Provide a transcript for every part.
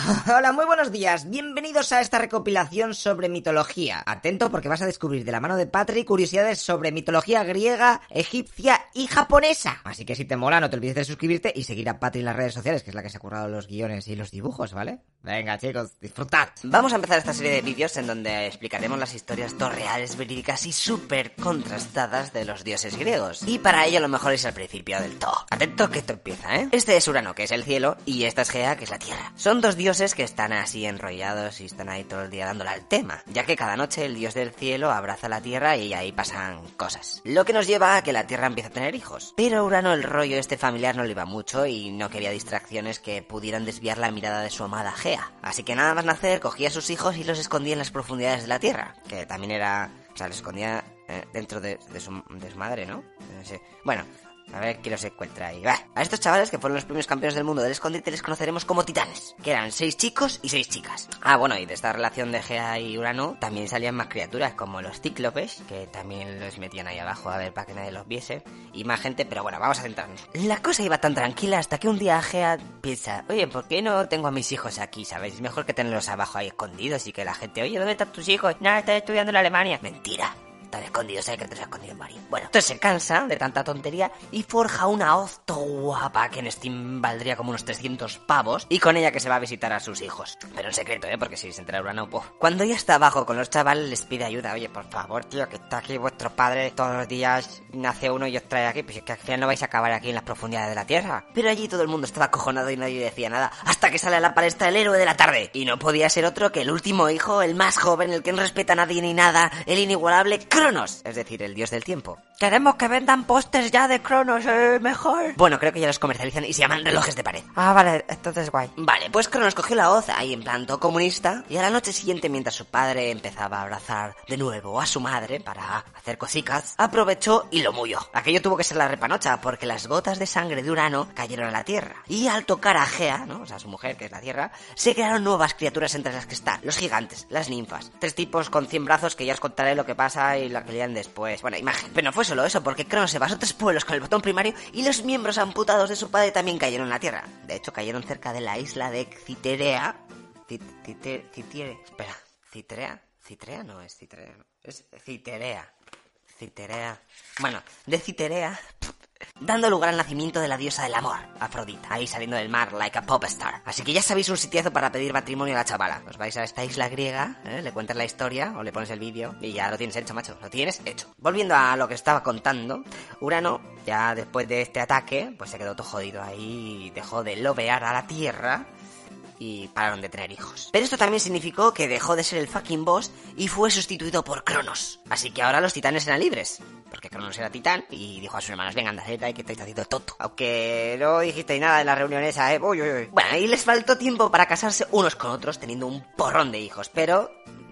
Hola, muy buenos días. Bienvenidos a esta recopilación sobre mitología. Atento porque vas a descubrir de la mano de Patrick curiosidades sobre mitología griega, egipcia y japonesa. Así que si te mola, no te olvides de suscribirte y seguir a Patrick en las redes sociales, que es la que se ha currado los guiones y los dibujos, ¿vale? Venga, chicos, disfrutad. Vamos a empezar esta serie de vídeos en donde explicaremos las historias reales, verídicas y súper contrastadas de los dioses griegos. Y para ello lo mejor es al principio del todo. Atento que esto empieza, ¿eh? Este es Urano, que es el cielo, y esta es Gea, que es la tierra. Son dos dioses que están así enrollados y están ahí todo el día dándole al tema, ya que cada noche el dios del cielo abraza la tierra y ahí pasan cosas. Lo que nos lleva a que la tierra empiece a tener hijos. Pero Urano el rollo este familiar no le iba mucho y no quería distracciones que pudieran desviar la mirada de su amada Gea. Así que nada más nacer, cogía a sus hijos y los escondía en las profundidades de la tierra. Que también era. O sea, los escondía eh, dentro de, su, de, su, madre, ¿no? Bueno, a ver quién los encuentra ahí. A estos chavales que fueron los primeros campeones del mundo del escondite les conoceremos como titanes, que eran seis chicos y seis chicas. Ah, bueno, y de esta relación de Gea y Urano también salían más criaturas como los cíclopes, que también los metían ahí abajo a ver para que nadie los viese, y más gente, pero bueno, vamos a centrarnos. La cosa iba tan tranquila hasta que un día Gea piensa, oye, ¿por qué no tengo a mis hijos aquí, sabes? Es mejor que tenerlos abajo ahí escondidos y que la gente, oye, ¿dónde están tus hijos? Nada, estoy estudiando en Alemania. Mentira están escondidos, sé que te has escondido en Mario. Bueno, entonces se cansa de tanta tontería y forja una hoz guapa que en Steam valdría como unos 300 pavos y con ella que se va a visitar a sus hijos. Pero en secreto, ¿eh? Porque si se entera Urano, pues... Cuando ya está abajo con los chavales les pide ayuda. Oye, por favor, tío, que está aquí vuestro padre todos los días, nace uno y os trae aquí. Pues es que al final no vais a acabar aquí en las profundidades de la Tierra. Pero allí todo el mundo estaba acojonado y nadie decía nada. Hasta que sale a la palestra el héroe de la tarde. Y no podía ser otro que el último hijo, el más joven, el que no respeta a nadie ni nada, el inigualable Cronos. Es decir, el dios del tiempo. Queremos que vendan pósters ya de Cronos, eh, mejor. Bueno, creo que ya los comercializan y se llaman relojes de pared. Ah, vale, entonces guay. Vale, pues Cronos cogió la hoz ahí en plan todo comunista y a la noche siguiente, mientras su padre empezaba a abrazar de nuevo a su madre para hacer cosicas, aprovechó y lo muyó. Aquello tuvo que ser la repanocha porque las gotas de sangre de Urano cayeron a la Tierra. Y al tocar a Gea, ¿no? O sea, su mujer, que es la Tierra, se crearon nuevas criaturas entre las que están los gigantes, las ninfas, tres tipos con 100 brazos que ya os contaré lo que pasa y lo que después. Bueno, imagen. Pero no fue solo eso, porque Cronos se basó tres pueblos con el botón primario y los miembros amputados de su padre también cayeron en la Tierra. De hecho, cayeron cerca de la isla de Citerea. Citerea. Espera, Citerea. Citrea no es Citerea. Es Citerea. Citerea. Bueno, de Citerea dando lugar al nacimiento de la diosa del amor, Afrodita, ahí saliendo del mar like a pop star. Así que ya sabéis un sitiazo para pedir matrimonio a la chavala. Os vais a esta isla griega, ¿eh? le cuentas la historia o le pones el vídeo y ya lo tienes hecho, macho, lo tienes hecho. Volviendo a lo que estaba contando, Urano, ya después de este ataque, pues se quedó todo jodido ahí dejó de lobear a la Tierra y pararon de tener hijos. Pero esto también significó que dejó de ser el fucking boss y fue sustituido por Cronos. Así que ahora los titanes eran libres. Porque Cronos era titán y dijo a sus hermanos, vengan, haced ahí que estáis haciendo toto. Aunque no dijisteis nada en la reunión esa, ¿eh? Uy, uy, uy. Bueno, y les faltó tiempo para casarse unos con otros teniendo un porrón de hijos. Pero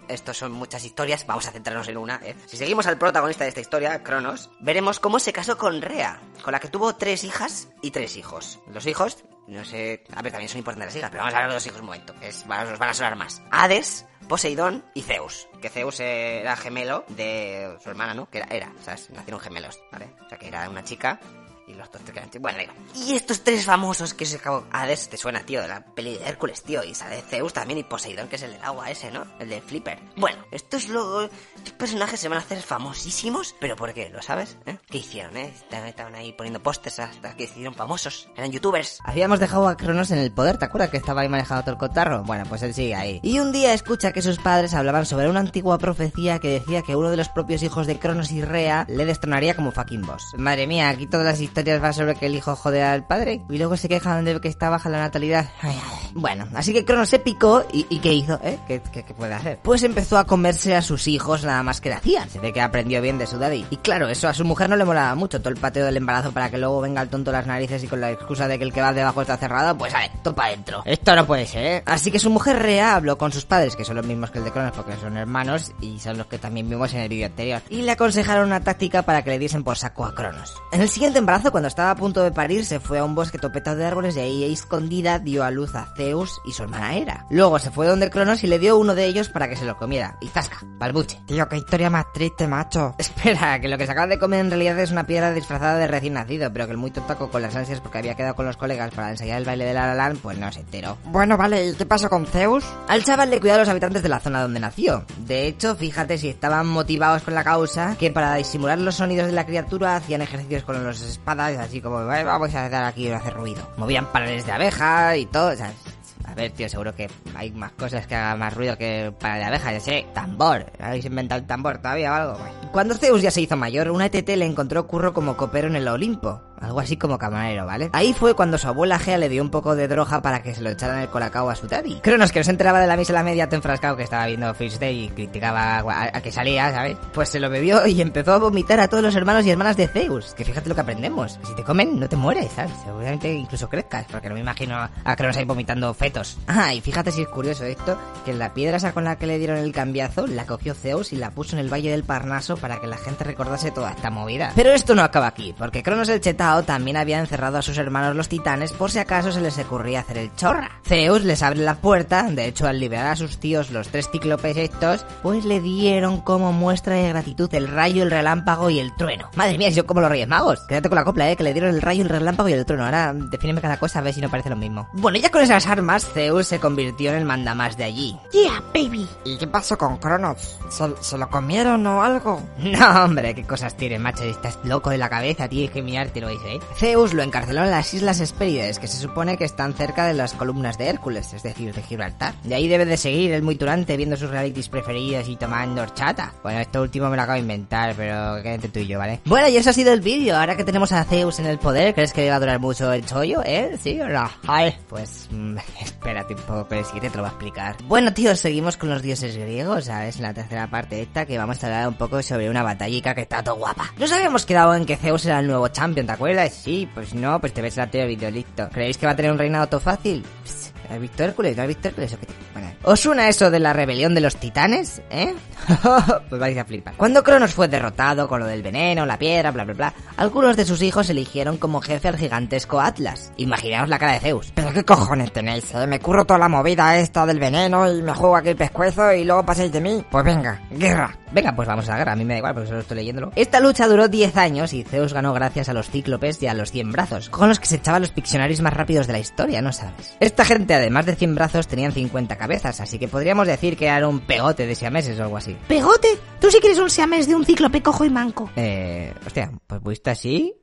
estos son muchas historias, vamos a centrarnos en una. ¿eh? Si seguimos al protagonista de esta historia, Cronos, veremos cómo se casó con Rea, con la que tuvo tres hijas y tres hijos. Los hijos, no sé, a ver, también son importantes las hijas, pero vamos a hablar de los hijos un momento, es, nos van a sonar más. Hades, Poseidón y Zeus. Que Zeus era gemelo de su hermana, ¿no? Que era, era, ¿sabes? Nacieron gemelos, ¿vale? O sea, que era una chica y los dos eran Bueno, digo. Y estos tres famosos que se acabó. Hades te suena, tío, de la peli de Hércules, tío. Y sale Zeus también y Poseidón, que es el del agua ese, ¿no? El de Flipper. Bueno, estos luego. Estos personajes se van a hacer famosísimos. ¿Pero por qué? ¿Lo sabes? ¿Eh? ¿Qué hicieron, eh? Estaban ahí poniendo pósters hasta que hicieron famosos. Eran youtubers. Habíamos dejado a Cronos en el poder, ¿te acuerdas que estaba ahí manejando todo el cotarro? Bueno, pues él sigue ahí. Y un día escucha que sus padres hablaban sobre una antigua profecía que decía que uno de los propios hijos de Cronos y Rea le destronaría como fucking boss. Madre mía, aquí todas las historias va sobre que el hijo jode al padre y luego se quejan de que está baja la natalidad. Bueno, así que Cronos se picó y, ¿qué hizo? ¿Eh? ¿Qué, puede hacer? Pues empezó a comerse a sus hijos nada más que le hacían. Se ve que aprendió bien de su daddy. Y claro, eso a su mujer no le molaba mucho, todo el pateo del embarazo para que luego venga el tonto las narices y con la excusa de que el que va debajo está cerrado, pues a ver, topa adentro. Esto no puede ser, ¿eh? Así que su mujer Rea habló con sus padres, que son los mismos que el de Cronos porque son hermanos y son los que también vimos en el vídeo anterior. Y le aconsejaron una táctica para que le diesen por saco a Cronos. En el siguiente embarazo, cuando estaba a punto de parir, se fue a un bosque topetado de árboles y ahí escondida dio a luz a Zeus y su hermana Hera. Luego se fue donde Cronos y le dio uno de ellos para que se lo comiera. Y zasca, balbuche. Tío, qué historia más triste, macho. Espera, que lo que se acaba de comer en realidad es una piedra disfrazada de recién nacido, pero que el muy tontaco con las ansias porque había quedado con los colegas para ensayar el baile de la la pues no se enteró. Bueno, vale, ¿y qué pasó con Zeus? Al chaval le cuidaba a los habitantes de la zona donde nació. De hecho, fíjate si estaban motivados con la causa, que para disimular los sonidos de la criatura hacían ejercicios con los espadas, así como, vamos a dar aquí y hacer ruido. Movían paneles de abeja y todo, o sea, a ver, seguro que hay más cosas que hagan más ruido que para de abeja, ya sé. Tambor. ¿Habéis inventado el tambor todavía o algo? Cuando Zeus ya se hizo mayor, una ETT le encontró curro como copero en el Olimpo. Algo así como camarero, ¿vale? Ahí fue cuando su abuela Gea le dio un poco de droga para que se lo echaran el colacao a su daddy. Cronos, que no se enteraba de la misa la media, te enfrascado que estaba viendo Fish Day y criticaba a, que salía, ¿sabes? Pues se lo bebió y empezó a vomitar a todos los hermanos y hermanas de Zeus. Que fíjate lo que aprendemos. Si te comen, no te mueres, ¿sabes? Seguramente incluso crezcas, porque no me imagino a Cronos ahí vomitando fetos. Ah, y fíjate si es curioso esto, que la piedra esa con la que le dieron el cambiazo la cogió Zeus y la puso en el Valle del Parnaso para que la gente recordase toda esta movida. Pero esto no acaba aquí, porque Cronos el Chetao también había encerrado a sus hermanos los titanes por si acaso se les ocurría hacer el chorra. Zeus les abre la puerta, de hecho al liberar a sus tíos los tres cíclopes estos, pues le dieron como muestra de gratitud el rayo, el relámpago y el trueno. Madre mía, yo como los Reyes Magos. Quédate con la copla, eh, que le dieron el rayo, el relámpago y el trueno. Ahora defíneme cada cosa a ver si no parece lo mismo. Bueno, ya con esas armas, Zeus se convirtió en el mandamás de allí. Yeah, baby. ¿Y qué pasó con Cronos? ¿Se, lo comieron o algo? No, hombre, qué cosas tiene, macho. Estás loco de la cabeza, tienes que mirártelo, ¿eh? Zeus lo encarceló en las Islas Hespérides, que se supone que están cerca de las columnas de Hércules, es decir, de Gibraltar. De ahí debe de seguir el muy turante viendo sus realities preferidos y tomando horchata. Bueno, esto último me lo acabo de inventar, pero quédate tú y yo, ¿vale? Bueno, y eso ha sido el vídeo. Ahora que tenemos a Zeus en el poder, ¿crees que va a durar mucho el chollo, eh? ¿Sí o no? Ay, pues... Espérate un poco, pero si te lo va a explicar. Bueno, tío, seguimos con los dioses griegos, ¿sabes? La tercera parte esta, que vamos a hablar un poco sobre una batallica que está todo guapa. Nos habíamos quedado en que Zeus era el nuevo champion, ¿te acuerdas? Sí, pues no, pues te ves la tele vídeo, listo. ¿Creéis que va a tener un reinado todo fácil? ¿Has visto Hércules? ¿No has visto Hércules? ¿O qué bueno, ¿Os suena eso de la rebelión de los titanes? ¿Eh? pues vais a flipar. Cuando Cronos fue derrotado con lo del veneno, la piedra, bla bla bla, algunos de sus hijos eligieron como jefe al gigantesco Atlas. Imaginaos la cara de Zeus. ¿Pero qué cojones tenéis? Eh? Me curro toda la movida esta del veneno y me juego aquí el pescuezo y luego pasáis de mí. Pues venga, guerra. Venga, pues vamos a la guerra. A mí me da igual, porque solo estoy leyéndolo. Esta lucha duró 10 años y Zeus ganó gracias a los cíclopes y a los 100 brazos, con los que se echaban los piccionarios más rápidos de la historia, ¿no sabes? Esta gente, además de 100 brazos, tenían 50 cabezas, así que podríamos decir que era un pegote de siameses o algo así. ¿Pegote? ¿Tú sí que eres un siamés de un cíclope cojo y manco? Eh, hostia, pues visto así,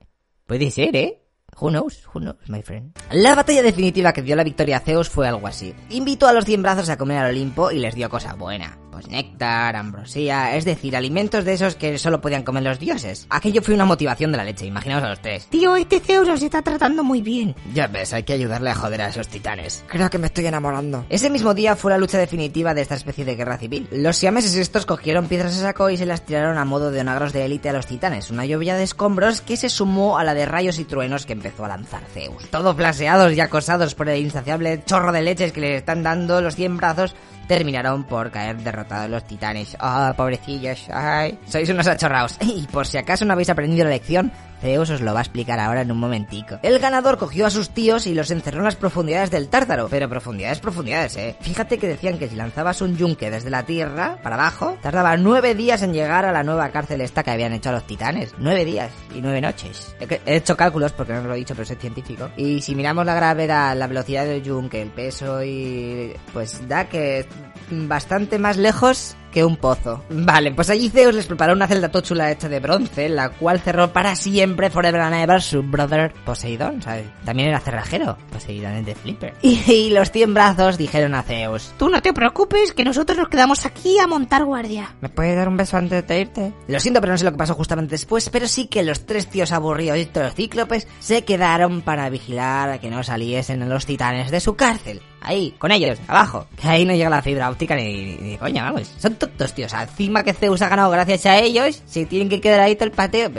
puede ser, ¿eh? Who knows? Who knows, my friend? La batalla definitiva que dio la victoria a Zeus fue algo así. Invitó a los cien brazos a comer al Olimpo y les dio cosa buena. Pues néctar, ambrosía, es decir, alimentos de esos que solo podían comer los dioses. Aquello fue una motivación de la leche, imaginaos a los tres. Tío, este Zeus nos está tratando muy bien. Ya ves, hay que ayudarle a joder a esos titanes. Creo que me estoy enamorando. Ese mismo día fue la lucha definitiva de esta especie de guerra civil. Los siameses estos cogieron piedras a saco y se las tiraron a modo de onagros de élite a los titanes, una lluvia de escombros que se sumó a la de rayos y truenos que empezó a lanzar Zeus. Todos flaseados y acosados por el insaciable chorro de leches que les están dando los cien brazos, terminaron por caer derrotados los titanes. ¡Ah, pobrecillos! ¡Ay! Sois unos achorraos. Y por si acaso no habéis aprendido la lección, Zeus os lo va a explicar ahora en un momentico. El ganador cogió a sus tíos y los encerró en las profundidades del Tártaro. Pero profundidades, profundidades, eh. Fíjate que decían que si lanzabas un yunque desde la tierra para abajo, tardaba nueve días en llegar a la nueva cárcel esta que habían hecho a los titanes. Nueve días y nueve noches. He hecho cálculos porque no os lo he dicho, pero soy científico. Y si miramos la gravedad, la velocidad del yunque, el peso y... pues da que bastante más lejos que un pozo. Vale, pues allí Zeus les preparó una celda tochula hecha de bronce, la cual cerró para siempre, forever and ever, su brother Poseidón, ¿sabes? También era cerrajero, Poseidón es de Flipper. Y, y los cien brazos dijeron a Zeus, Tú no te preocupes, que nosotros nos quedamos aquí a montar guardia. ¿Me puedes dar un beso antes de irte? Lo siento, pero no sé lo que pasó justamente después, pero sí que los tres tíos aburridos y los cíclopes se quedaron para vigilar a que no saliesen los titanes de su cárcel. Ahí, con ellos, abajo. Que ahí no llega la fibra óptica ni, ni, ni coña, vamos. Son tontos, tíos. Encima que Zeus ha ganado gracias a ellos, si tienen que quedar ahí todo el pateo.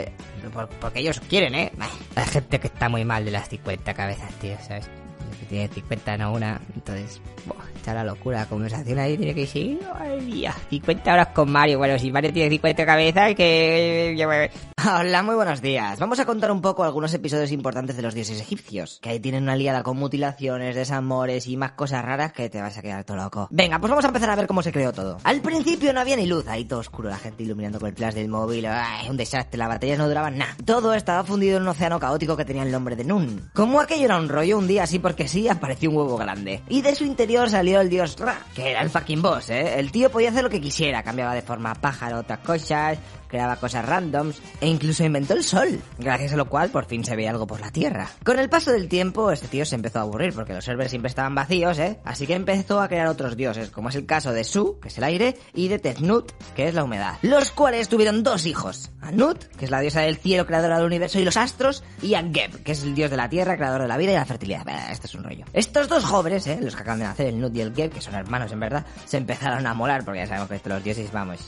porque ellos quieren, ¿eh? Hay gente que está muy mal de las 50 cabezas, tío, ¿sabes? Tiene 50, no una. Entonces, buah, está la locura. La conversación ahí tiene que ir. Ay, mía, 50 horas con Mario. Bueno, si Mario tiene 50 cabezas, que. Hola, muy buenos días. Vamos a contar un poco algunos episodios importantes de los dioses egipcios. Que ahí tienen una liada con mutilaciones, desamores y más cosas raras que te vas a quedar todo loco. Venga, pues vamos a empezar a ver cómo se creó todo. Al principio no había ni luz, ahí todo oscuro, la gente iluminando con el flash del móvil. Ay, un desastre, las batallas no duraban nada. Todo estaba fundido en un océano caótico que tenía el nombre de Nun. Como aquello era un rollo, un día así porque sí, apareció un huevo grande. Y de su interior salió el dios Ra, que era el fucking boss, ¿eh? El tío podía hacer lo que quisiera, cambiaba de forma pájaro otras cosas, creaba cosas randoms e incluso inventó el sol, gracias a lo cual por fin se veía algo por la Tierra. Con el paso del tiempo, este tío se empezó a aburrir porque los servers siempre estaban vacíos, ¿eh? Así que empezó a crear otros dioses, como es el caso de Su, que es el aire, y de Tefnut, que es la humedad, los cuales tuvieron dos hijos, a Nut, que es la diosa del cielo, creadora del universo y los astros, y a Geb, que es el dios de la tierra, creador de la vida y la fertilidad. Es Estos dos jóvenes, ¿eh? los que acaban de nacer, el Nut y el Geb, que son hermanos en verdad, se empezaron a molar, porque ya sabemos que los dioses, vamos,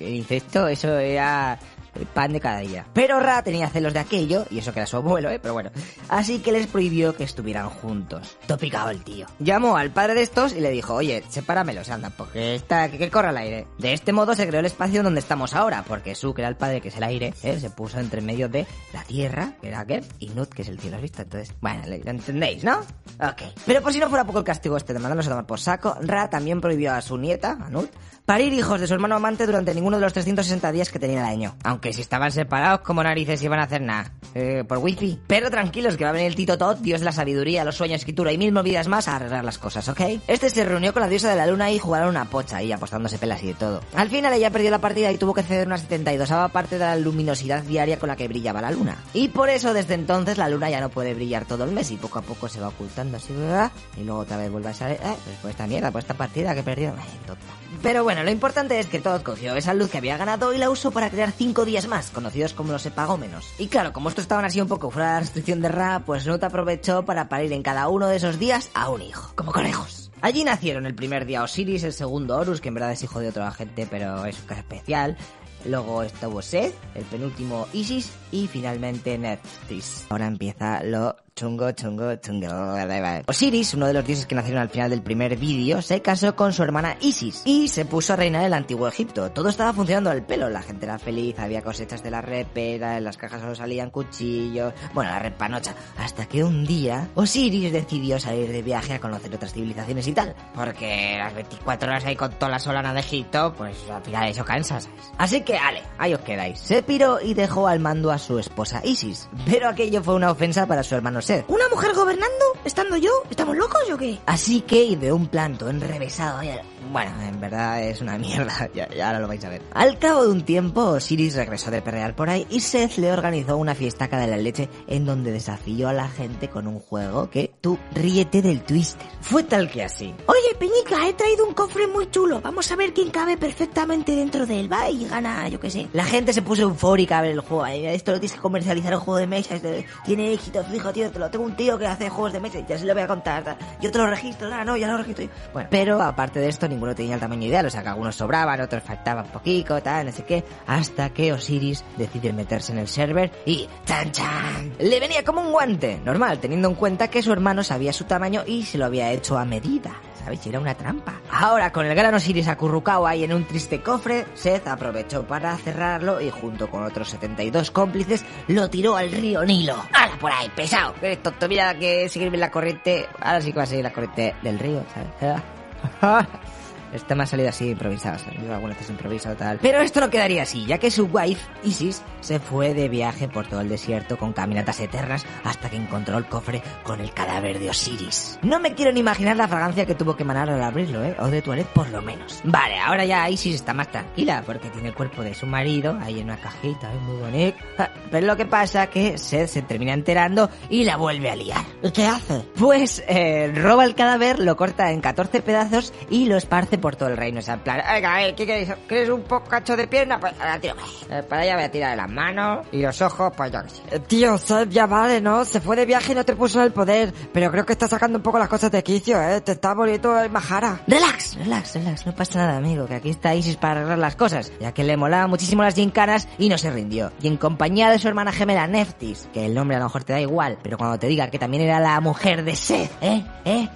el eso era el pan de cada día. Pero Ra tenía celos de aquello, y eso que era su abuelo, ¿eh? Pero bueno. Así que les prohibió que estuvieran juntos. Topicado el tío. Llamó al padre de estos y le dijo, oye, sepáramelos, anda, porque está, que, que corra el aire. De este modo se creó el espacio donde estamos ahora, porque Su, que era el padre, que es el aire, ¿eh? se puso entre medio de la tierra, que era Geb, y Nut, que es el cielo, ¿has visto? Entonces, bueno, lo entendéis, ¿no? Ok. Pero por si no fuera poco el castigo este de mandarnos a tomar por saco, Ra también prohibió a su nieta, a Nut, parir hijos de su hermano amante durante ninguno de los 360 días que tenía el año. Aunque si estaban separados, como narices iban a hacer nada. Eh, por wifi. Pero tranquilos, que va a venir el Tito Tot, dios de la sabiduría, los sueños, escritura y mil movidas más a arreglar las cosas, ¿ok? Este se reunió con la diosa de la luna y jugaron una pocha ahí, apostándose pelas y de todo. Al final ella perdió la partida y tuvo que ceder una 72 parte de la luminosidad diaria con la que brillaba la luna. Y por eso desde entonces la luna ya no puede brillar todo el mes y poco a poco se va ocultando así, ¿verdad? Y luego otra vez vuelve a salir, eh, pues por esta mierda, por esta partida que perdió. Ay, tonta. Pero bueno, lo importante es que Todd cogió esa luz que había ganado y la usó para crear cinco días más, conocidos como los epagómenos. Y claro, como estos estaban así un poco fuera de la restricción de Ra, pues Nut aprovechó para parir en cada uno de esos días a un hijo, como conejos. Allí nacieron el primer día Osiris, el segundo Horus, que en verdad es hijo de otro agente, pero es un caso especial. Luego estuvo Seth, el penúltimo Isis y finalmente Nephthys. Ahora empieza lo chungo, chungo, chungo. Osiris, uno de los dioses que nacieron al final del primer vídeo, se casó con su hermana Isis y se puso a reinar el antiguo Egipto. Todo estaba funcionando al pelo, la gente era feliz, había cosechas de la repera, en las cajas solo salían cuchillos, bueno, la repanocha. Hasta que un día Osiris decidió salir de viaje a conocer otras civilizaciones y tal. Porque las 24 horas ahí con toda la solana de Egipto, pues al final eso cansa, ¿sabes? Así que, ale, ahí os quedáis. Se piró y dejó al mando a su esposa Isis. Pero aquello fue una ofensa para su hermano ¿Una mujer gobernando? ¿Estando yo? ¿Estamos locos o qué? Así que ideó un plan todo enrevesado. Bueno, en verdad es una mierda, ya, ya ahora lo vais a ver. Al cabo de un tiempo, Osiris regresó de perrear por ahí y Seth le organizó una fiestaca de la leche en donde desafió a la gente con un juego que tú ríete del twister. Fue tal que así. Oye, Peñica, he traído un cofre muy chulo. Vamos a ver quién cabe perfectamente dentro de él, ¿va? Y gana, yo qué sé. La gente se puso eufórica a ver el juego. Esto lo tienes que comercializar el juego de mesa. tiene éxito fijo, tío. Tengo un tío que hace juegos de mesa. Ya se lo voy a contar. Yo te lo registro. Ah, no, ya lo registro. Bueno, pero aparte de esto, ninguno tenía el tamaño ideal. O sea, que algunos sobraban, otros faltaban poquito, tal, no sé qué. Hasta que Osiris decide meterse en el server y ¡chan, chan! Le venía como un guante. Normal, teniendo en cuenta que su hermano sabía su tamaño y se lo había hecho a medida. ¿Sabéis? Era una trampa. Ahora, con el gran Osiris acurrucado ahí en un triste cofre, Seth aprovechó para cerrarlo y junto con otros 72 cómplices lo tiró al río Nilo. ¡Hala por ahí, pesado! Eres tonto, mira que seguirme la corriente. Ahora sí que va a seguir la corriente del río, ¿sabes? Este me ha salido así sea, yo algunas veces improviso tal. Pero esto no quedaría así, ya que su wife, Isis, se fue de viaje por todo el desierto con caminatas eternas hasta que encontró el cofre con el cadáver de Osiris. No me quiero ni imaginar la fragancia que tuvo que emanar al abrirlo, ¿eh? O de toilette por lo menos. Vale, ahora ya Isis está más tranquila porque tiene el cuerpo de su marido ahí en una cajita, ¿eh? muy bonito. Ah, Pero lo que pasa que Seth se termina enterando y la vuelve a liar. ¿Y qué hace? Pues eh, roba el cadáver, lo corta en 14 pedazos y lo esparce por todo el reino. O sea, en plan, venga, eh, ¿qué queréis? ¿Quieres un poco cacho de pierna? Pues ahora tiro. Eh, para allá voy a tirar las manos y los ojos, pues yo qué sé. Eh, Tío, Seth, ya vale, ¿no? Se fue de viaje y no te puso en el poder. Pero creo que está sacando un poco las cosas de quicio, ¿eh? Te está volviendo el majara. Relax, relax, relax, no pasa nada, amigo, que aquí está Isis para arreglar las cosas, ya que le molaba muchísimo las gincanas y no se rindió. Y en compañía de su hermana gemela Neftis, que el nombre a lo mejor te da igual, pero cuando te diga que también era la mujer de Seth, ¿eh? ¿eh?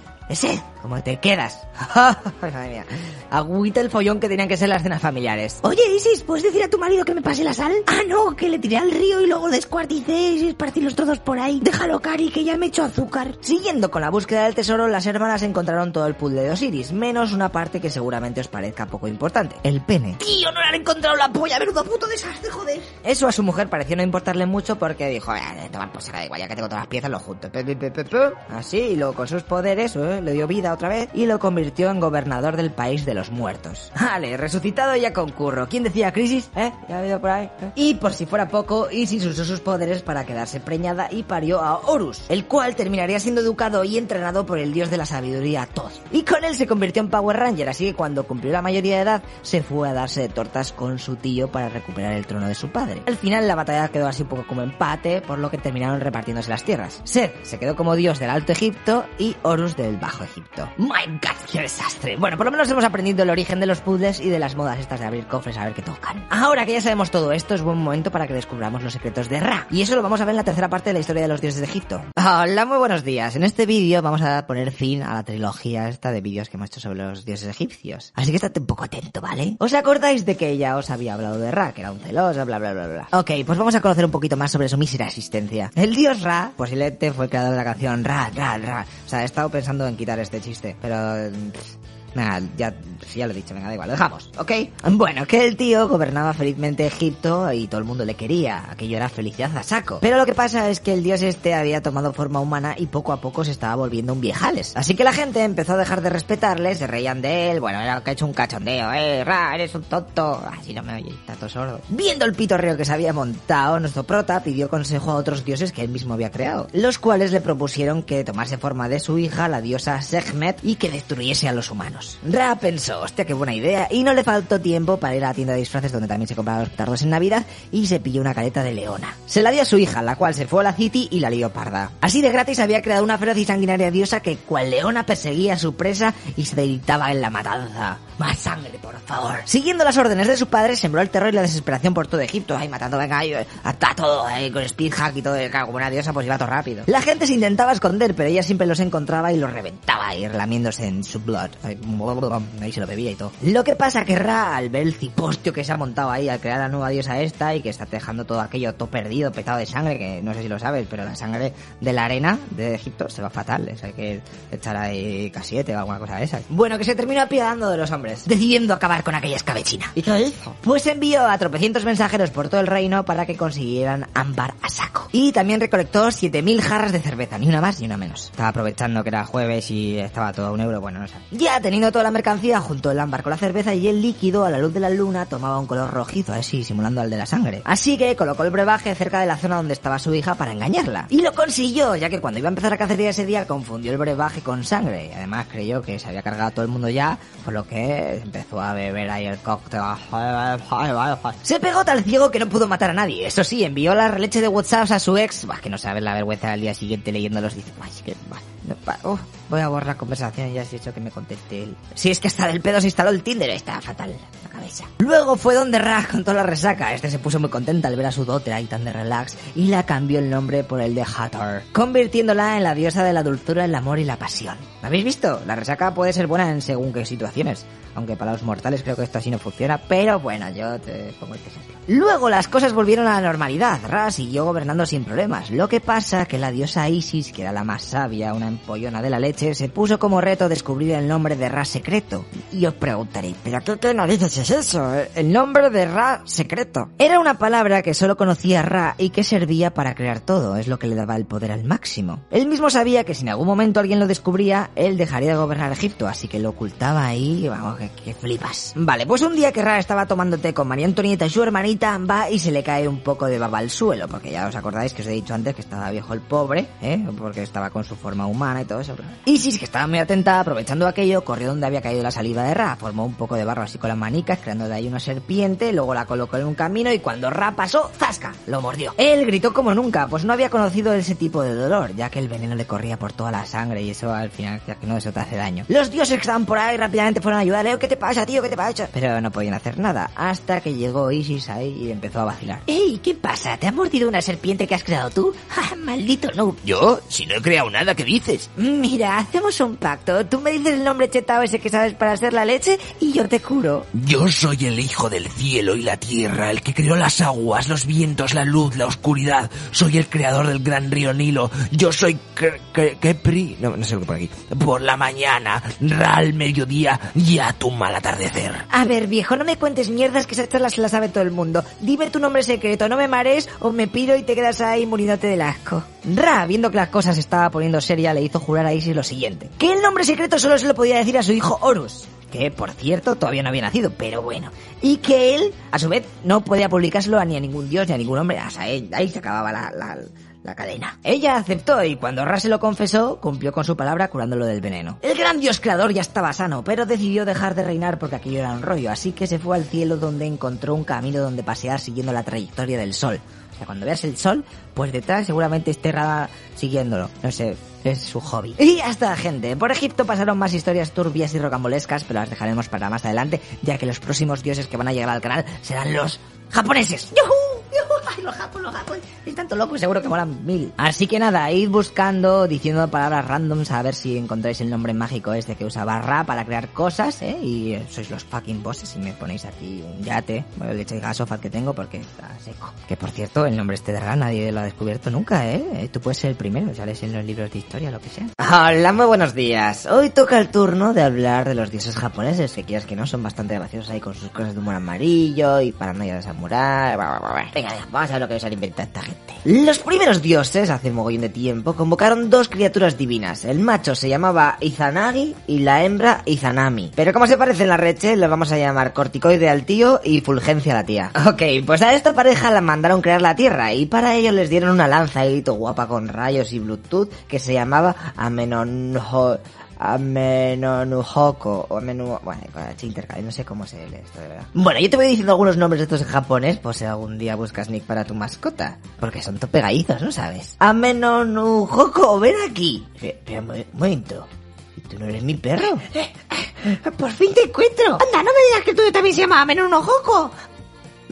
¿Cómo te quedas? Madre mía. Agüita el follón que tenían que ser las cenas familiares. Oye, Isis, ¿puedes decir a tu marido que me pase la sal? Ah, no, que le tiré al río y luego descuarticé y esparcí los trozos por ahí. Déjalo, Cari, que ya me echo azúcar. Siguiendo con la búsqueda del tesoro, las hermanas encontraron todo el puzzle de Osiris, menos una parte que seguramente os parezca poco importante, el pene. Tío, no le han encontrado la polla, menudo puto desastre, joder. Eso a su mujer pareció no importarle mucho porque dijo, eh, tomar saca da igual, ya que tengo todas las piezas, lo junto. Pe, pe, pe, pe, pe. Así, y luego con sus poderes eh, le dio vida otra vez y lo convirtió en gobernador del país de los muertos. Vale, resucitado ya concurro. ¿Quién decía crisis? ¿Eh? ¿Ya ha habido por ahí? ¿Eh? Y por si fuera poco, Isis usó sus poderes para quedarse preñada y parió a Horus, el cual terminaría siendo educado y entrenado por el dios de la sabiduría Thoth. Y con él se convirtió en Power Ranger, así que cuando cumplió la mayoría de edad, se fue a darse de tortas con su tío para recuperar el trono de su padre. Al final la batalla quedó así un poco como empate, por lo que terminaron repartiéndose las tierras. Seth se quedó como dios del Alto Egipto y Horus del Bajo Egipto. ¡My God, qué desastre! Bueno, por lo menos hemos aprendido el origen de los puzzles y de las modas estas de abrir cofres a ver qué tocan. Ahora que ya sabemos todo esto, es buen momento para que descubramos los secretos de Ra. Y eso lo vamos a ver en la tercera parte de la historia de los dioses de Egipto. Hola, muy buenos días. En este vídeo vamos a poner fin a la trilogía esta de vídeos que hemos hecho sobre los dioses egipcios. Así que estate un poco atento, ¿vale? ¿Os acordáis de que ya os había hablado de Ra, que era un celoso, bla, bla, bla, bla? Ok, pues vamos a conocer un poquito más sobre su mísera existencia. El dios Ra, posiblemente fue el creador de la canción Ra, Ra, Ra. O sea, he estado pensando en quitar este chiste, pero... Nada, ya, ya lo he dicho, venga, da igual, lo dejamos, ¿ok? Bueno, que el tío gobernaba felizmente Egipto y todo el mundo le quería, aquello era felicidad a saco. Pero lo que pasa es que el dios este había tomado forma humana y poco a poco se estaba volviendo un viejales. Así que la gente empezó a dejar de respetarle, se reían de él, bueno, era que ha hecho un cachondeo, eh, Ra, eres un tonto, así no me oye, tanto sordo. Viendo el pitorreo que se había montado, nuestro prota pidió consejo a otros dioses que él mismo había creado, los cuales le propusieron que tomase forma de su hija, la diosa Sekhmet, y que destruyese a los humanos. Ra pensó, hostia, qué buena idea, y no le faltó tiempo para ir a la tienda de disfraces donde también se compraban los petardos en Navidad y se pilló una careta de leona. Se la dio a su hija, la cual se fue a la City y la lió parda. Así de gratis había creado una feroz y sanguinaria diosa que cual leona perseguía a su presa y se deleitaba en la matanza. Más sangre, por favor. Siguiendo las órdenes de su padre, sembró el terror y la desesperación por todo Egipto, ahí matando, venga, ahí, a todo, con speed hack y todo, claro, como una diosa, pues iba todo rápido. La gente se intentaba esconder, pero ella siempre los encontraba y los reventaba ahí, relamiéndose en su blood. Ahí se lo bebía y todo. Lo que pasa que Ra, al ver el cipostio que se ha montado ahí al crear la nueva diosa esta y que está dejando todo aquello todo perdido, petado de sangre, que no sé si lo sabes, pero la sangre de la arena de Egipto se va fatal, es hay que echar ahí casiete o alguna cosa de esas. Bueno, que se terminó apiadando de los hombres, decidiendo acabar con aquella escabechina. ¿Y qué hizo? Pues envió a tropecientos mensajeros por todo el reino para que consiguieran ámbar a saco. Y también recolectó 7000 jarras de cerveza, ni una más ni una menos. Estaba aprovechando que era jueves y estaba todo a un euro, bueno, no sé. Ya teniendo toda la mercancía junto el ámbar con la cerveza y el líquido a la luz de la luna tomaba un color rojizo, así, simulando al de la sangre. Así que colocó el brebaje cerca de la zona donde estaba su hija para engañarla. Y lo consiguió, ya que cuando iba a empezar a cacería ese día confundió el brebaje con sangre. Y además creyó que se había cargado a todo el mundo ya, por lo que empezó a beber ahí el cóctel. Se pegó tal ciego que no pudo matar a nadie. Eso sí, envió la leche de WhatsApp a su ex. Bah, que no sabe la vergüenza al día siguiente leyéndolos. Dice, "Ay, que, bah, no, pa- uf, voy a borrar la conversación. Ya has dicho que me conteste él. Si es que hasta del pedo se instaló el Tinder. Está fatal. la cabeza. Luego fue donde Ra contó la resaca. Este se puso muy contenta al ver a su dote ahí tan de relax y la cambió el nombre por el de Hathor, convirtiéndola en la diosa de la dulzura, el amor y la pasión. ¿Lo habéis visto? La resaca puede ser buena en según qué situaciones. Aunque para los mortales creo que esto así no funciona, pero bueno, yo te pongo este ejemplo. Luego las cosas volvieron a la normalidad. Ra siguió gobernando sin problemas. Lo que pasa que la diosa Isis, que era la más sabia, una empollona de la leche, se puso como reto descubrir el nombre de Ra secreto. Y os preguntaréis, ¿pero qué, qué narices es eso? El nombre de Ra secreto. Era una palabra que solo conocía Ra y que servía para crear todo, es lo que le daba el poder al máximo. Él mismo sabía que si en algún momento alguien lo descubría, él dejaría de gobernar Egipto, así que lo ocultaba ahí, vamos, que, flipas. Vale, pues un día que Ra estaba tomando té con María Antonieta y su hermanita, va y se le cae un poco de baba al suelo, porque ya os acordáis que os he dicho antes que estaba viejo el pobre, ¿eh? porque estaba con su forma humana y todo eso. Isis, que estaba muy atenta, aprovechando aquello, corrió donde había caído la saliva de Ra, formó un poco de barro así con las manicas, creando de ahí una serpiente, luego la colocó en un camino y cuando Ra pasó, ¡zasca! Lo mordió. Él gritó como nunca, pues no había conocido ese tipo de dolor, ya que el veneno le corría por toda la sangre y eso al final, ya que no, eso te hace daño. Los dioses que estaban por ahí rápidamente fueron a ayudarle, ¿qué te pasa, tío? ¿Qué te pasa? Pero no podían hacer nada, hasta que llegó Isis ahí y empezó a vacilar. ¡Ey! ¿Qué pasa? ¿Te ha mordido una serpiente que has creado tú? ¡Ja, maldito noob! ¿Yo? Si no he creado nada, ¿qué dices? Mira, hacemos un pacto. Tú me dices el nombre chetao ese que sabes para hacer la leche y yo te curo. Yo soy el hijo del cielo y la tierra, el que creó las aguas, los vientos, la luz, la oscuridad. Soy el creador del gran río Nilo. Yo soy Kepri... No, no sé lo que por aquí. Por la mañana, Ra al mediodía y Atum al atardecer. A ver, viejo, no me cuentes mierdas que esas charlas las sabe todo el mundo. Dime tu nombre secreto, no me mares o me pido y te quedas ahí muriéndote del asco. Ra, viendo que las cosas estaba poniendo seria, le hizo jurar a Isis lo siguiente. Que el nombre secreto solo se lo podía decir a su hijo Horus. Que, por cierto, todavía no había nacido, pero bueno. Y que él, a su vez, no podía publicárselo a ni a ningún dios ni a ningún hombre. O sea, ahí, se acababa la, la cadena. Ella aceptó y cuando Ra se lo confesó, cumplió con su palabra curándolo del veneno. El gran dios creador ya estaba sano, pero decidió dejar de reinar porque aquello era un rollo, así que se fue al cielo donde encontró un camino donde pasear siguiendo la trayectoria del sol. O sea, cuando veas el sol, pues detrás seguramente esté siguiéndolo. No sé, es su hobby. Y hasta gente. Por Egipto pasaron más historias turbias y rocambolescas, pero las dejaremos para más adelante, ya que los próximos dioses que van a llegar al canal serán los japoneses. ¡Yujú! ¡Ay, los japos, los japos! Es tanto loco y seguro que molan mil. Así que nada, id buscando, diciendo palabras randoms a ver si encontráis el nombre mágico este que usa Barra para crear cosas, ¿eh? Y eh, sois los fucking bosses y me ponéis aquí un yate. Le echáis gasofat que tengo porque está seco. Que por cierto, el nombre este de Ra nadie lo ha descubierto nunca, ¿eh? Tú puedes ser el primero, sales en los libros de historia, Hola, muy buenos días. Hoy toca el turno de hablar de los dioses japoneses, que quieras que no, son bastante graciosos ahí con sus cosas de humor amarillo y paranoia de samurai. bla. Venga, ya, vamos a ver lo que se han inventado esta gente. Los primeros dioses, hace un mogollón de tiempo, convocaron dos criaturas divinas. El macho se llamaba Izanagi y la hembra Izanami. Pero como se parecen la reche, los vamos a llamar corticoide al tío y fulgencia a la tía. Ok, pues a esta pareja la mandaron crear la tierra y para ello les dieron una lanza guapa con rayos y bluetooth que se llamaba Amenonho... Amenonuhoko o Amenu... Bueno, intercalé, no sé cómo se lee esto de verdad. Bueno, yo te voy diciendo algunos nombres de estos en japonés, por si algún día buscas nick para tu mascota. Porque son to pegadizos, ¿no sabes? Amenonuhoko, ven aquí. Espera, un mo- un momento. ¿Y tú no eres mi perro? ¡Por fin te encuentro! ¡Anda, no me digas que tú también se llama Menonojoko!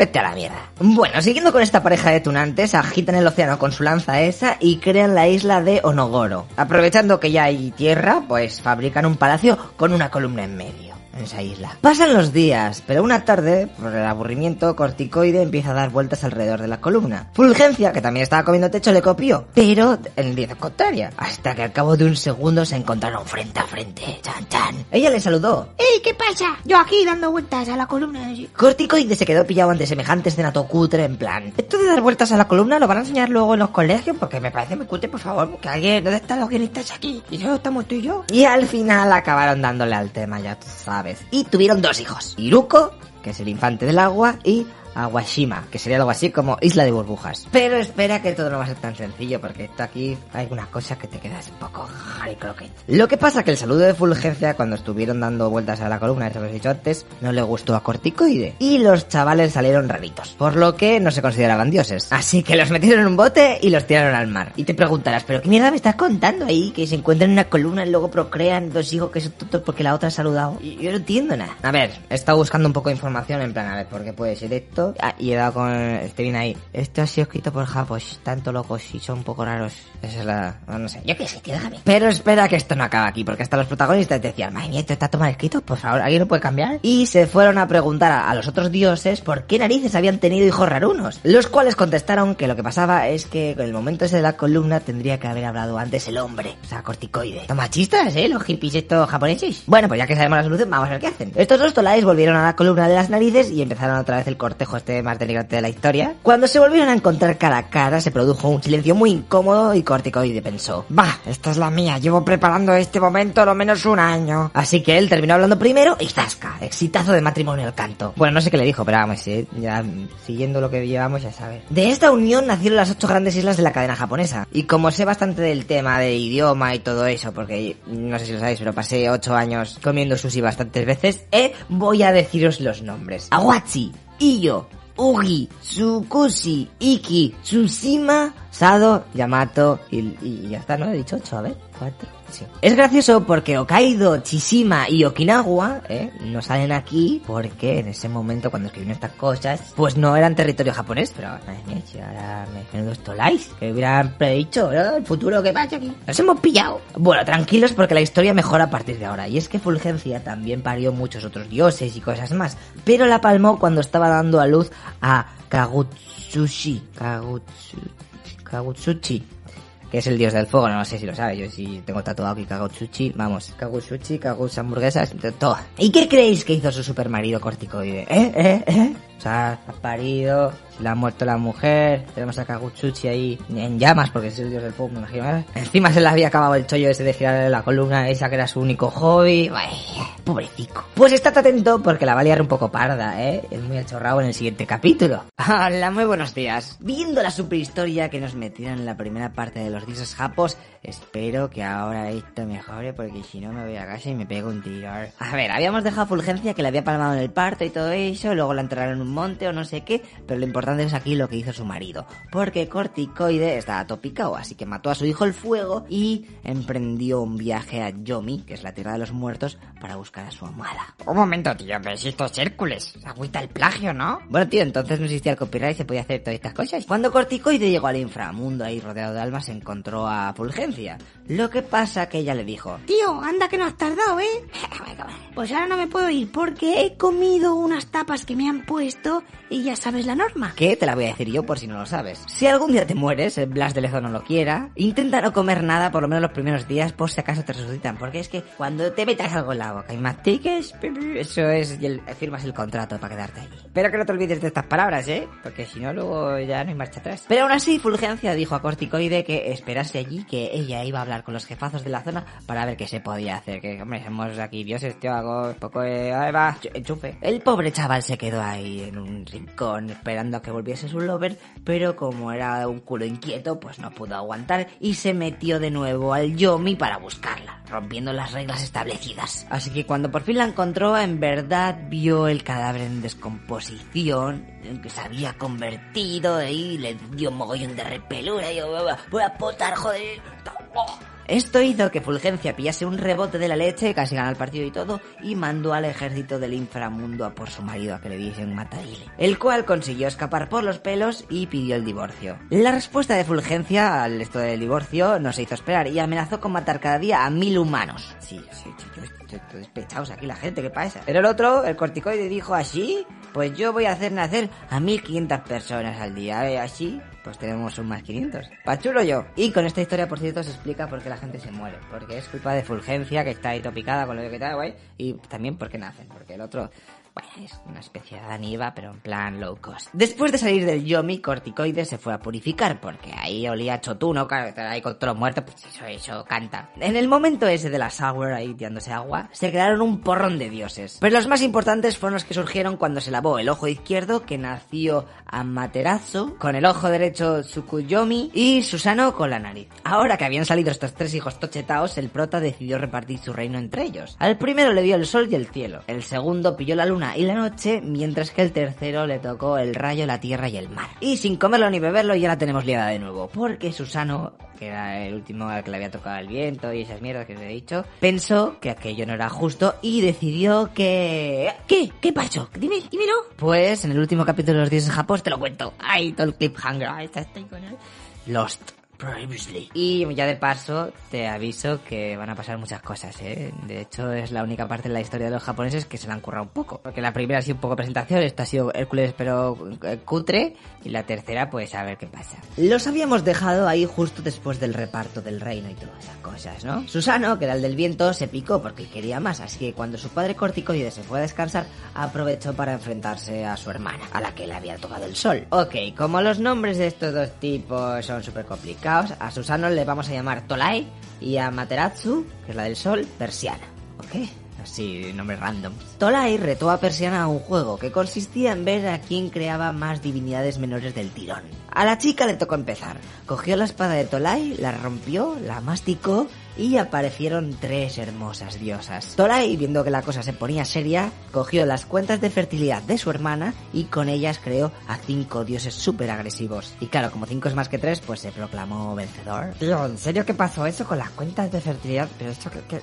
Vete a la mierda. Bueno, siguiendo con esta pareja de tunantes, agitan el océano con su lanza esa y crean la isla de Onogoro. Aprovechando que ya hay tierra, pues fabrican un palacio con una columna en medio. En esa isla. Pasan los días, pero una tarde, por el aburrimiento, Corticoide empieza a dar vueltas alrededor de la columna. Fulgencia, que también estaba comiendo techo, le copió, pero en dirección contraria, hasta que al cabo de un segundo se encontraron frente a frente. Chan, chan. Ella le saludó, ¡Ey, qué pasa! Yo aquí dando vueltas a la columna. Corticoide se quedó pillado ante semejante escena cutre en plan. Esto de dar vueltas a la columna lo van a enseñar luego en los colegios porque me parece muy cutre, por favor. Que alguien, ¿dónde están los guionistas aquí? Y yo estamos tú y yo. Y al final acabaron dándole al tema, ya tú sabes. Y tuvieron dos hijos. Iruko, que es el infante del agua, y Aguashima, que sería algo así como isla de burbujas. Pero espera que todo no va a ser tan sencillo, porque esto aquí hay una cosa que te quedas un poco Harry Crockett. Lo que pasa que el saludo de Fulgencia, cuando estuvieron dando vueltas a la columna, eso que he dicho antes, no le gustó a Corticoide. Y los chavales salieron raritos, por lo que no se consideraban dioses. Así que los metieron en un bote y los tiraron al mar. Y te preguntarás, ¿pero qué mierda me estás contando ahí? Que se encuentran en una columna y luego procrean dos hijos que son tontos porque la otra ha saludado. Y yo no entiendo nada. A ver, he estado buscando un poco de información en plan, a ver, ¿por qué puede ser esto? Ah, y he dado con este bien ahí. Esto ha sido escrito por japos, tanto locos y son un poco raros. Esa es la... no sé. Yo qué sé, tío, déjame. Pero espera que esto no acaba aquí, porque hasta los protagonistas decían, madre mía, esto está todo mal escrito, por favor, ¿alguien lo puede cambiar? Y se fueron a preguntar a, a los otros dioses por qué narices habían tenido hijos rarunos, los cuales contestaron que lo que pasaba es que en el momento ese de la columna tendría que haber hablado antes el hombre, o sea, corticoide. Son machistas, ¿eh? Los hippies estos japoneses. Bueno, pues ya que sabemos la solución, vamos a ver qué hacen. Estos dos tolaes volvieron a la columna de las narices y empezaron otra vez el cortejo este más deligrante de la historia. Cuando se volvieron a encontrar cara a cara, se produjo un silencio muy incómodo y corticoide pensó, Bah, esta es la mía. Llevo preparando este momento lo menos un año. Así que él terminó hablando primero y zasca, exitazo de matrimonio al canto. Bueno, no sé qué le dijo, pero vamos, sí, ya siguiendo lo que llevamos ya sabes. De esta unión nacieron las ocho grandes islas de la cadena japonesa. Y como sé bastante del tema de idioma y todo eso, porque no sé si lo sabéis, pero pasé ocho años comiendo sushi bastantes veces, eh, voy a deciros los nombres. Awachi, Iyo, Ugi, Tsukushi, Iki, Tsushima, Sado, Yamato y, y ya está, ¿no? He dicho ocho, a ver, cuatro. Es gracioso porque Hokkaido, Chishima y Okinawa ¿eh? no salen aquí porque en ese momento cuando escribieron estas cosas pues no eran territorio japonés, pero ahora me menudo estoláis, que hubieran predicho ¿no? el futuro que pasa aquí. Nos hemos pillado. Bueno, tranquilos porque la historia mejora a partir de ahora y es que Fulgencia también parió muchos otros dioses y cosas más, pero la palmó cuando estaba dando a luz a Kagutsushi, Kagutsu, Kagutsuchi, que es el dios del fuego, no sé si lo sabes, yo sí tengo tatuado aquí Kagutsuchi, vamos, Kagutsuchi, Kaguts hamburguesas, todo. ¿Y qué creéis que hizo su super marido corticoide? ¿Eh? ¿Eh? ¿Eh? O sea, ha parido, se le ha muerto la mujer, tenemos a Kagutsuchi ahí en llamas porque es el dios del fuego, me imagino. ¿eh? Encima se le había acabado el chollo ese de girarle la columna esa que era su único hobby. Vaya, pobrecico. Pues estate atento porque la va a liar un poco parda, ¿eh? Es muy achorrado en el siguiente capítulo. Hola, muy buenos días. Viendo la superhistoria que nos metieron en la primera parte de los dioses japos, espero que ahora esto mejore porque si no me voy a casa y me pego un tiro. A ver, habíamos dejado a Fulgencia que le había palmado en el parto y todo eso, luego la enterraron en un monte o no sé qué, pero lo importante es aquí lo que hizo su marido, porque Corticoide estaba topicado, así que mató a su hijo el fuego y emprendió un viaje a Yomi, que es la tierra de los muertos, para buscar a su amada. Un momento, tío, pero si esto es Hércules. Agüita el plagio, ¿no? Bueno, tío, entonces no existía el copyright y se podía hacer todas estas cosas. Cuando Corticoide llegó al inframundo ahí rodeado de almas, encontró a Fulgencia. Francia. Lo que pasa que ella le dijo, Tío, anda que no has tardado, ¿eh? Pues ahora no me puedo ir porque he comido unas tapas que me han puesto y ya sabes la norma. que te la voy a decir yo por si no lo sabes. Si algún día te mueres, el Blas de Lezo no lo quiera, intenta no comer nada por lo menos los primeros días por si acaso te resucitan, porque es que cuando te metas algo en la boca y mastiques, eso es, y el- firmas el contrato para quedarte allí. Pero que no te olvides de estas palabras, ¿eh? Porque si no, luego ya no hay marcha atrás. Pero aún así, Fulgencia dijo a Corticoide que esperase allí, que ella iba a hablar con los jefazos de la zona para ver qué se podía hacer. Que, hombre, somos aquí dioses, tío, hago un poco de... Ahí va, ch- enchufe. El pobre chaval se quedó ahí en un rincón esperando a que volviese su lover, pero como era un culo inquieto, pues no pudo aguantar y se metió de nuevo al Yomi para buscarla, rompiendo las reglas establecidas. Así que cuando por fin la encontró, en verdad vio el cadáver en descomposición, que se había convertido y le dio un mogollón de repelura y yo, voy a potar, joder. Esto hizo que Fulgencia pillase un rebote de la leche, casi gana el partido y todo, y mandó al ejército del inframundo a por su marido a que le diese un matarile. El cual consiguió escapar por los pelos y pidió el divorcio. La respuesta de Fulgencia al esto del divorcio no se hizo esperar y amenazó con matar cada día a mil humanos. Sí, sí, yo estoy despechados aquí la gente, ¿qué pasa? Pero el otro, el corticoide, dijo así, pues yo voy a hacer nacer a 1500 personas al día, ¿eh? Así, pues tenemos un más 500. Pachulo yo. Y con esta historia, por cierto, se explica por qué la gente se muere. Porque es culpa de Fulgencia, que está ahí topicada con lo que está guay. Y también porque nacen. Porque el otro, es una especie de Daniva, pero en plan low cost. Después de salir del Yomi, Corticoides se fue a purificar, porque ahí olía chotuno, claro, ahí con todos los pues eso, eso canta. En el momento ese de la Sour ahí tirándose agua, se crearon un porrón de dioses. Pero los más importantes fueron los que surgieron cuando se lavó el ojo izquierdo, que nació Amaterasu, con el ojo derecho Tsukuyomi y Susano con la nariz. Ahora que habían salido estos tres hijos tochetaos, el prota decidió repartir su reino entre ellos. Al primero le dio el sol y el cielo, el segundo pilló la luna y la noche, mientras que el tercero le tocó el rayo, la tierra y el mar. Y sin comerlo ni beberlo ya la tenemos liada de nuevo, porque Susano, que era el último al que le había tocado el viento y esas mierdas que os he dicho, pensó que aquello no era justo y decidió que... ¿Qué? ¿Qué pasó? Dime, dímelo. Pues en el último capítulo de los dioses Japón te lo cuento. Ay, todo el cliffhanger. Ahí está, estoy con él. Lost. Previously. Y ya de paso te aviso que van a pasar muchas cosas, ¿eh? De hecho es la única parte de la historia de los japoneses que se la han currado un poco. Porque la primera ha sido un poco presentación, esta ha sido Hércules pero eh, cutre. Y la tercera pues a ver qué pasa. Los habíamos dejado ahí justo después del reparto del reino y todas esas cosas, ¿no? Susano, que era el del viento, se picó porque quería más. Así que cuando su padre corticoide se fue a descansar, aprovechó para enfrentarse a su hermana, a la que le había tocado el sol. Ok, como los nombres de estos dos tipos son súper complicados, a Susano le vamos a llamar Tolai y a Materatsu, que es la del sol, Persiana. ¿Ok? Así, nombres random. Tolai retó a Persiana a un juego que consistía en ver a quién creaba más divinidades menores del tirón. A la chica le tocó empezar. Cogió la espada de Tolai, la rompió, la masticó y aparecieron tres hermosas diosas. Tolai, viendo que la cosa se ponía seria, cogió las cuentas de fertilidad de su hermana y con ellas creó a cinco dioses súper agresivos. Y claro, como cinco es más que tres, pues se proclamó vencedor. Tío, ¿en serio qué pasó eso con las cuentas de fertilidad? Pero esto que-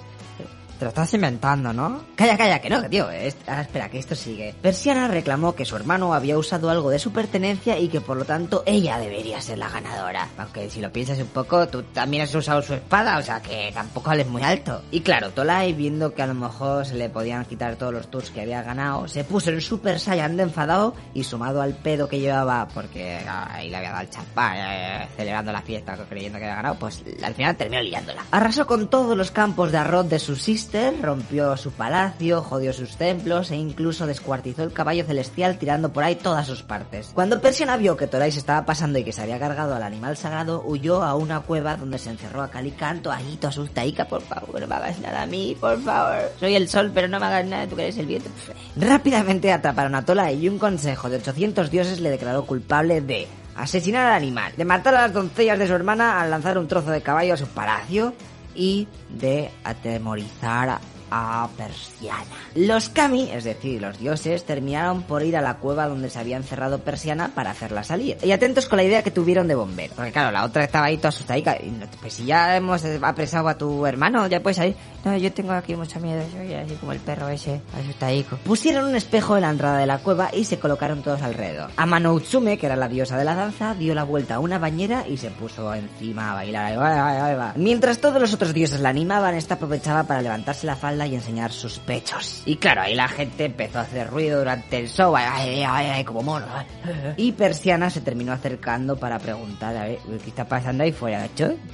Te lo estás inventando, ¿no? Calla, calla, que no, que tío. es- ahora espera, que esto sigue. Persiana reclamó que su hermano había usado algo de su pertenencia y que por lo tanto ella debería ser la ganadora. Aunque si lo piensas un poco, tú también has usado su espada, o sea que tampoco hables muy alto. Y claro, Tolai, viendo que a lo mejor se le podían quitar todos los tours que había ganado, se puso en Super Saiyan de enfadado y sumado al pedo que llevaba, porque ah, ahí le había dado el champán, eh, celebrando la fiesta creyendo que había ganado, pues al final terminó liándola. Arrasó con todos los campos de arroz de su rompió su palacio, jodió sus templos e incluso descuartizó el caballo celestial tirando por ahí todas sus partes. Cuando Persiana vio que Torai se estaba pasando y que se había cargado al animal sagrado, huyó a una cueva donde se encerró a Calicanto, toda asustaica, por favor, no me hagas nada a mí, por favor. Soy el sol, pero no me hagas nada, tú que eres el viento. Rápidamente atraparon a Tolai y un consejo de 800 dioses le declaró culpable de asesinar al animal, de matar a las doncellas de su hermana al lanzar un trozo de caballo a su palacio y de atemorizar a Persiana. Los kami, es decir, los dioses, terminaron por ir a la cueva donde se había encerrado Persiana para hacerla salir. Y atentos con la idea que tuvieron de bombero. Porque claro, la otra estaba ahí toda asustadica. Pues si ya hemos apresado a tu hermano, ya puedes salir. No, yo tengo aquí mucho miedo, soy así como el perro ese, asustadico. Pusieron un espejo en la entrada de la cueva y se colocaron todos alrededor. Amano Utsume, que era la diosa de la danza, dio la vuelta a una bañera y se puso encima a bailar. Mientras todos los otros dioses la animaban, esta aprovechaba para levantarse la falda y enseñar sus pechos. Y claro, ahí la gente empezó a hacer ruido durante el show, ay, ay, ay, ay, como mono. ay. Y Persiana se terminó acercando para preguntar, a ver, ¿qué está pasando ahí fuera?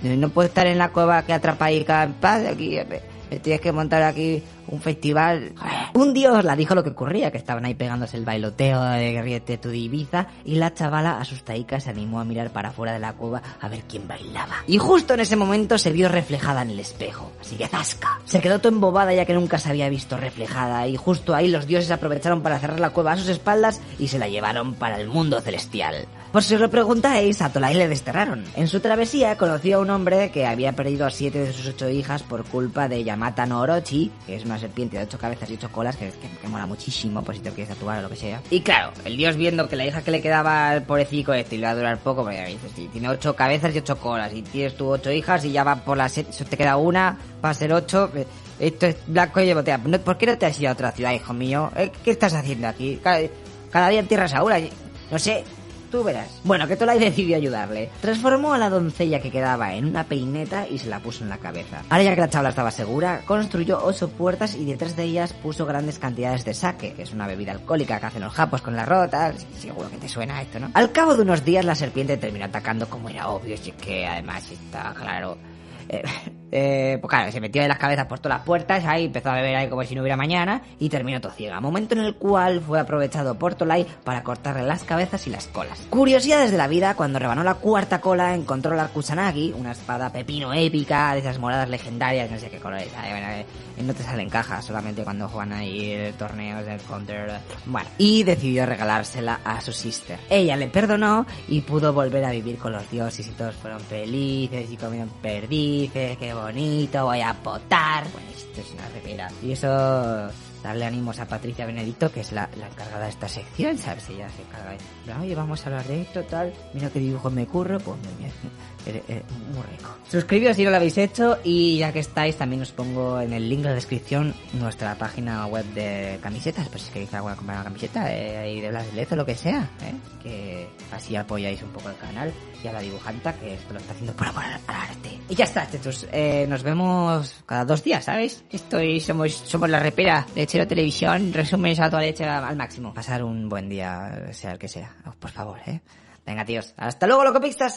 No puedo estar en la cueva que atrapadita en paz aquí. eh, Tienes que montar aquí un festival. Un dios la dijo lo que ocurría, que estaban ahí pegándose el bailoteo de Riete tu Ibiza, y la chavala asustaica se animó a mirar para afuera de la cueva a ver quién bailaba. Y justo en ese momento se vio reflejada en el espejo, así que zasca. Se quedó todo embobada ya que nunca se había visto reflejada, y justo ahí los dioses aprovecharon para cerrar la cueva a sus espaldas y se la llevaron para el mundo celestial. Por si os lo preguntáis, a Tolai le desterraron. En su travesía conoció a un hombre que había perdido a siete de sus ocho hijas por culpa de Yamata no Orochi, que es una serpiente de ocho cabezas y ocho colas, que, que, que mola muchísimo, por si te quieres tatuar o lo que sea. Y claro, el dios viendo que la hija que le quedaba al pobrecito este va a durar poco, porque tiene ocho cabezas y ocho colas, y tienes tú ocho hijas y ya va por las siete, te queda una, va a ser ocho, eh, esto es blanco y botea. ¿Por qué no te has ido a otra ciudad, hijo mío? Eh, ¿Qué estás haciendo aquí? Cada, cada día en tierras ahora, no sé, Bueno, que Tolai decidió ayudarle. Transformó a la doncella que quedaba en una peineta y se la puso en la cabeza. Ahora ya que la chavala estaba segura, construyó ocho puertas y detrás de ellas puso grandes cantidades de sake, que es una bebida alcohólica que hacen los japos con las rotas. Seguro que te suena esto, ¿no? Al cabo de unos días la serpiente terminó atacando como era obvio, y que además está claro... Eh, eh, pues claro, se metió en las cabezas por todas las puertas, ahí empezó a beber ahí como si no hubiera mañana y terminó tociega. Momento en el cual fue aprovechado por Tolai para cortarle las cabezas y las colas. Curiosidades de la vida, cuando rebanó la cuarta cola encontró la Kusanagi, una espada pepino épica de esas moradas legendarias, no sé qué colores, eh, no te salen cajas, solamente cuando juegan ahí torneos de counter. Bueno, y decidió regalársela a su sister. Ella le perdonó y pudo volver a vivir con los dioses y todos fueron felices y comieron perdices, qué bonito, voy a potar. Bueno, esto es una repera. Y eso darle ánimos a Patricia Benedicto, que es la, la encargada de esta sección, ¿sabes? Ella se encarga de, oye, vamos a hablar de esto, tal, mira qué dibujo me curro, pues muy eh, muy rico. Suscribíos si no lo habéis hecho y ya que estáis, también os pongo en el link de la descripción nuestra página web de camisetas, pues si queréis alguna comprar una camiseta, eh, de Blas o lo que sea, ¿eh? que así apoyáis un poco el canal y a la dibujanta que esto lo está haciendo por amor al arte. Y ya está, chicos, eh, nos vemos cada dos días, ¿sabes? Estoy, somos, somos la repera de Chero Televisión, resúmenes a toda leche al máximo. Pasar un buen día, sea el que sea, por favor, ¿eh? Venga, tíos, hasta luego, locopistas.